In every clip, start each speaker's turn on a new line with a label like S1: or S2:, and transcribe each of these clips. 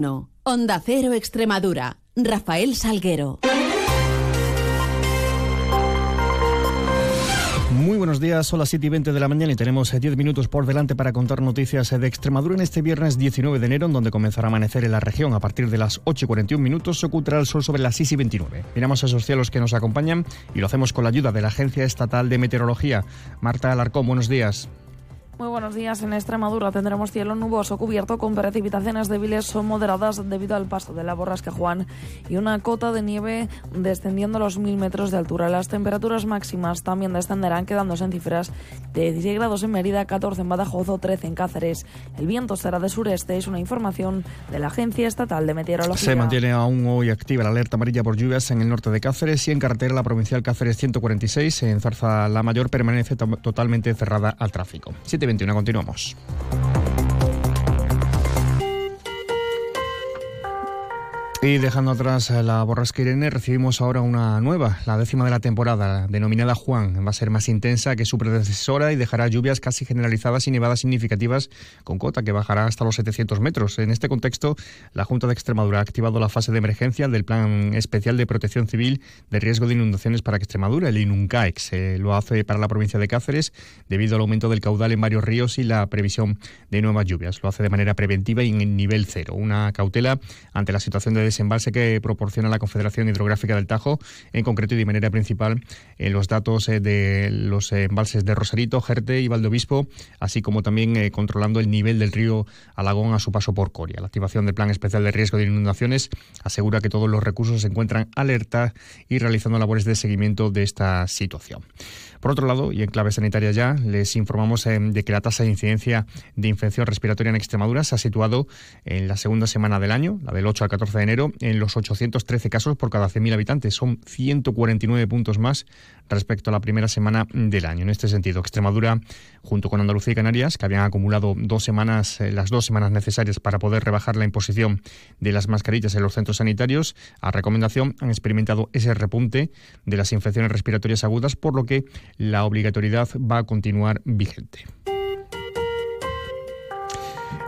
S1: No. Onda Cero Extremadura. Rafael Salguero.
S2: Muy buenos días, son las 7 y 20 de la mañana y tenemos 10 minutos por delante para contar noticias de Extremadura en este viernes 19 de enero, donde comenzará a amanecer en la región a partir de las 8 y 41 minutos, se ocultará el sol sobre las 6 y 29. Miramos a esos cielos que nos acompañan y lo hacemos con la ayuda de la Agencia Estatal de Meteorología. Marta Alarcón, buenos días.
S3: Muy buenos días. En Extremadura tendremos cielo nuboso cubierto con precipitaciones débiles o moderadas debido al paso de la borrasca Juan y una cota de nieve descendiendo los mil metros de altura. Las temperaturas máximas también descenderán quedándose en cifras de 16 grados en Mérida, 14 en Badajoz o 13 en Cáceres. El viento será de sureste, es una información de la Agencia Estatal de Meteorología.
S2: Se mantiene aún hoy activa la alerta amarilla por lluvias en el norte de Cáceres y en carretera la provincial Cáceres 146 en Zarza la Mayor permanece totalmente cerrada al tráfico. 21. Continuamos. Y dejando atrás la borrasca Irene, recibimos ahora una nueva, la décima de la temporada, denominada Juan. Va a ser más intensa que su predecesora y dejará lluvias casi generalizadas y nevadas significativas con cota que bajará hasta los 700 metros. En este contexto, la Junta de Extremadura ha activado la fase de emergencia del Plan Especial de Protección Civil de Riesgo de Inundaciones para Extremadura, el INUNCAEX. lo hace para la provincia de Cáceres debido al aumento del caudal en varios ríos y la previsión de nuevas lluvias. Lo hace de manera preventiva y en nivel cero. Una cautela ante la situación de desembalse que proporciona la Confederación Hidrográfica del Tajo, en concreto y de manera principal en los datos eh, de los embalses de Rosarito, Jerte y Valdobispo, así como también eh, controlando el nivel del río Alagón a su paso por Coria. La activación del Plan Especial de Riesgo de Inundaciones asegura que todos los recursos se encuentran alerta y realizando labores de seguimiento de esta situación. Por otro lado, y en clave sanitaria ya, les informamos eh, de que la tasa de incidencia de infección respiratoria en Extremadura se ha situado en la segunda semana del año, la del 8 al 14 de enero, en los 813 casos por cada 100.000 habitantes. Son 149 puntos más respecto a la primera semana del año. En este sentido, Extremadura, junto con Andalucía y Canarias, que habían acumulado dos semanas, eh, las dos semanas necesarias para poder rebajar la imposición de las mascarillas en los centros sanitarios, a recomendación han experimentado ese repunte de las infecciones respiratorias agudas, por lo que la obligatoriedad va a continuar vigente.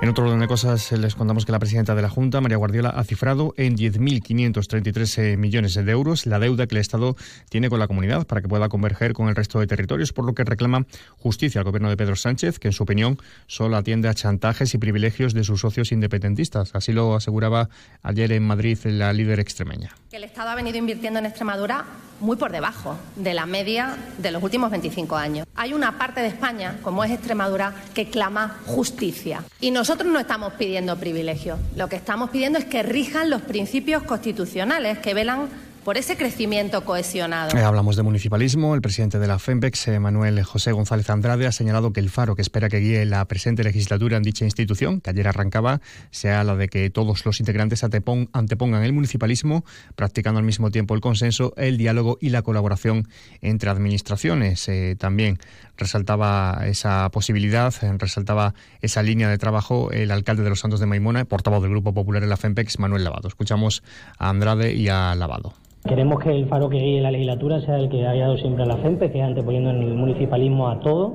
S2: En otro orden de cosas, les contamos que la presidenta de la Junta, María Guardiola, ha cifrado en 10.533 eh, millones de euros la deuda que el Estado tiene con la comunidad para que pueda converger con el resto de territorios, por lo que reclama justicia al gobierno de Pedro Sánchez, que en su opinión solo atiende a chantajes y privilegios de sus socios independentistas. Así lo aseguraba ayer en Madrid la líder extremeña.
S4: El Estado ha venido invirtiendo en Extremadura muy por debajo de la media de los últimos 25 años. Hay una parte de España, como es Extremadura, que clama justicia. Y nosotros no estamos pidiendo privilegios. Lo que estamos pidiendo es que rijan los principios constitucionales que velan por ese crecimiento cohesionado.
S2: Eh, hablamos de municipalismo. El presidente de la FEMPEX, eh, Manuel José González Andrade, ha señalado que el faro que espera que guíe la presente legislatura en dicha institución, que ayer arrancaba, sea la de que todos los integrantes antepongan el municipalismo, practicando al mismo tiempo el consenso, el diálogo y la colaboración entre administraciones. Eh, también resaltaba esa posibilidad, resaltaba esa línea de trabajo el alcalde de los Santos de Maimona, portavoz del Grupo Popular en la FEMPEX, Manuel Lavado. Escuchamos a Andrade y a Lavado.
S5: Queremos que el faro que guíe la legislatura sea el que haya dado siempre a la FEMPE, que anteponiendo en el municipalismo a todo,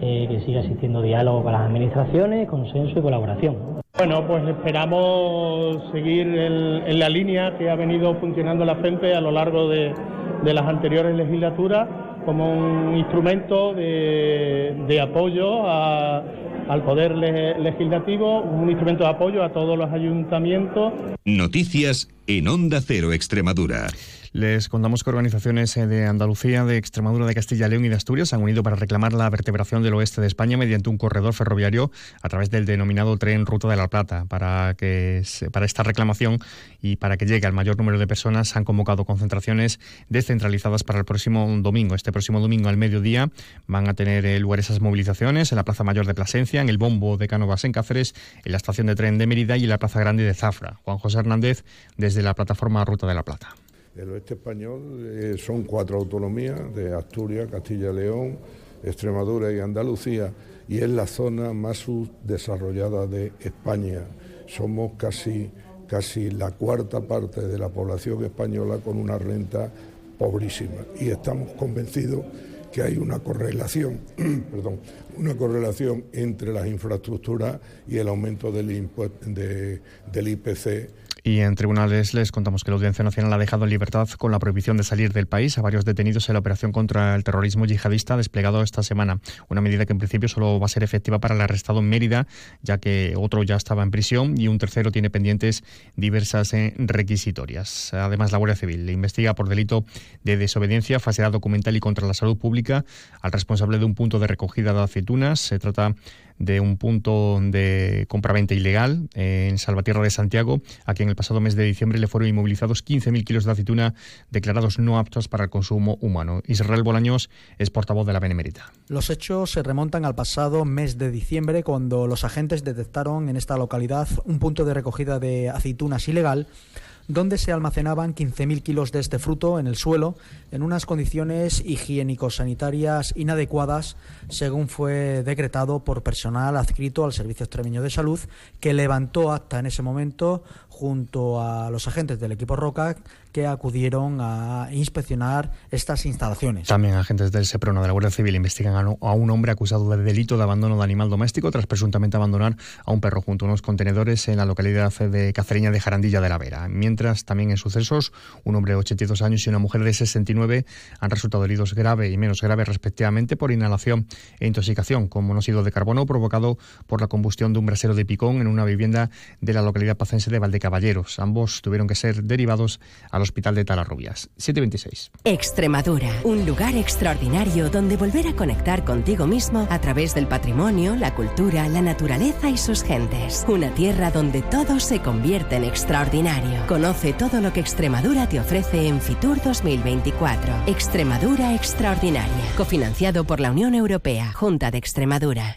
S5: eh, que siga existiendo diálogo con las administraciones, consenso y colaboración.
S6: Bueno, pues esperamos seguir en, la línea que ha venido funcionando la FEMPE a lo largo de, las anteriores legislaturas como un instrumento de, apoyo al Poder Legislativo, un instrumento de apoyo a todos los ayuntamientos.
S7: Noticias en Onda Cero Extremadura.
S2: Les contamos que organizaciones eh, de Andalucía, de Extremadura, de Castilla León y de Asturias han unido para reclamar la vertebración del oeste de España mediante un corredor ferroviario a través del denominado tren Ruta de la Plata. Para, para esta reclamación y para que llegue al mayor número de personas han convocado concentraciones descentralizadas para el próximo domingo. Este próximo domingo al mediodía van a tener eh, lugar esas movilizaciones en la Plaza Mayor de Plasencia, en el Bombo de Cánovas en Cáceres, en la estación de tren de Mérida y en la Plaza Grande de Zafra. Juan José Hernández desde la plataforma Ruta de la Plata.
S8: El oeste español eh, son cuatro autonomías de Asturias, Castilla y León, Extremadura y Andalucía y es la zona más subdesarrollada de España. Somos casi, casi la cuarta parte de la población española con una renta pobrísima y estamos convencidos que hay una correlación, perdón, una correlación entre las infraestructuras y el aumento del, del IPC
S2: y en tribunales les contamos que la Audiencia Nacional ha dejado en libertad con la prohibición de salir del país a varios detenidos en la operación contra el terrorismo yihadista desplegado esta semana. Una medida que en principio solo va a ser efectiva para el arrestado en Mérida, ya que otro ya estaba en prisión y un tercero tiene pendientes diversas eh, requisitorias. Además, la Guardia Civil investiga por delito de desobediencia, falsedad documental y contra la salud pública al responsable de un punto de recogida de aceitunas. Se trata de un punto de compraventa ilegal en Salvatierra de Santiago, a quien el pasado mes de diciembre le fueron inmovilizados 15.000 kilos de aceituna declarados no aptos para el consumo humano. Israel Bolaños es portavoz de la Benemérita.
S9: Los hechos se remontan al pasado mes de diciembre, cuando los agentes detectaron en esta localidad un punto de recogida de aceitunas ilegal donde se almacenaban 15.000 kilos de este fruto en el suelo en unas condiciones higiénico-sanitarias inadecuadas, según fue decretado por personal adscrito al Servicio Extremeño de Salud, que levantó acta en ese momento junto a los agentes del equipo ROCA que acudieron a inspeccionar estas instalaciones.
S2: También agentes del SEPRONA de la Guardia Civil investigan a un hombre acusado de delito de abandono de animal doméstico tras presuntamente abandonar a un perro junto a unos contenedores en la localidad de Cacereña de Jarandilla de la Vera. Mientras, también en sucesos, un hombre de 82 años y una mujer de 69 han resultado heridos grave y menos grave respectivamente por inhalación e intoxicación con monóxido de carbono provocado por la combustión de un brasero de picón en una vivienda de la localidad pacense de Valdeca caballeros. Ambos tuvieron que ser derivados al hospital de Talarrubias. 726.
S10: Extremadura, un lugar extraordinario donde volver a conectar contigo mismo a través del patrimonio, la cultura, la naturaleza y sus gentes. Una tierra donde todo se convierte en extraordinario. Conoce todo lo que Extremadura te ofrece en Fitur 2024. Extremadura Extraordinaria, cofinanciado por la Unión Europea, Junta de Extremadura.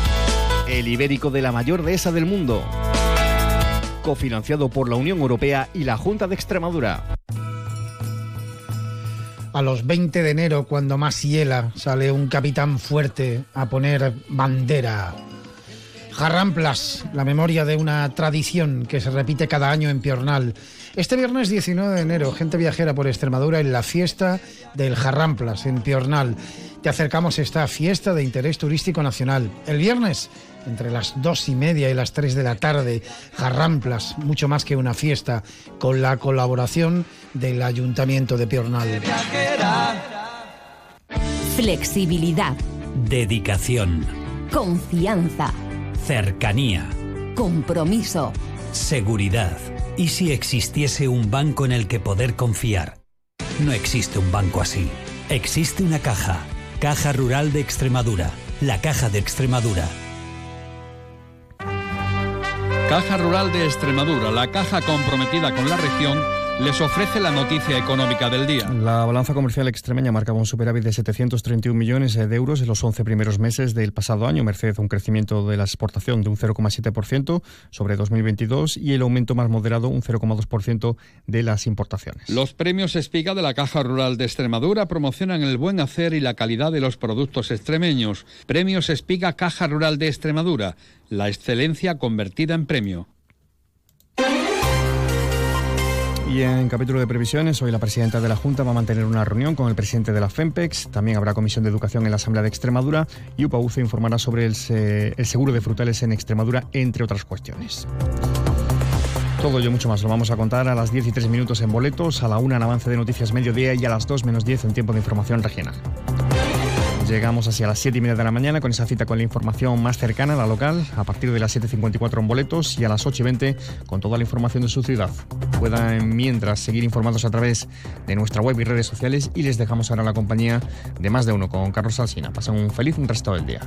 S11: el ibérico de la mayor dehesa del mundo, cofinanciado por la Unión Europea y la Junta de Extremadura.
S12: A los 20 de enero, cuando más hiela, sale un capitán fuerte a poner bandera. Jarramplas, la memoria de una tradición que se repite cada año en Piornal. Este viernes 19 de enero, gente viajera por Extremadura en la fiesta del Jarramplas en Piornal. Te acercamos esta fiesta de interés turístico nacional. El viernes entre las dos y media y las tres de la tarde, Jarramplas, mucho más que una fiesta, con la colaboración del Ayuntamiento de Piornal.
S13: Flexibilidad.
S14: Dedicación.
S13: Confianza.
S14: Cercanía.
S13: Compromiso.
S14: Seguridad. ¿Y si existiese un banco en el que poder confiar? No existe un banco así. Existe una caja. Caja Rural de Extremadura. La Caja de Extremadura
S15: Caja Rural de Extremadura, la caja comprometida con la región les ofrece la noticia económica del día.
S2: La balanza comercial extremeña marcaba un superávit de 731 millones de euros en los 11 primeros meses del pasado año, merced a un crecimiento de la exportación de un 0,7% sobre 2022 y el aumento más moderado, un 0,2% de las importaciones.
S15: Los premios Espiga de la Caja Rural de Extremadura promocionan el buen hacer y la calidad de los productos extremeños. Premios Espiga Caja Rural de Extremadura, la excelencia convertida en premio.
S2: Y en capítulo de previsiones, hoy la presidenta de la Junta va a mantener una reunión con el presidente de la FEMPEX. También habrá comisión de educación en la Asamblea de Extremadura y UPAUCE informará sobre el, seguro de frutales en Extremadura, entre otras cuestiones. Todo ello mucho más lo vamos a contar a las 10 y 3 minutos en boletos, a la 1 en avance de noticias mediodía y a las 2 menos 10 en tiempo de información regional. Llegamos hacia las 7 y media de la mañana con esa cita con la información más cercana, la local, a partir de las 7.54 en boletos y a las 8 y 20 con toda la información de su ciudad. Puedan mientras seguir informados a través de nuestra web y redes sociales y les dejamos ahora la compañía de más de uno con Carlos Alsina. Pasen un feliz un resto del día.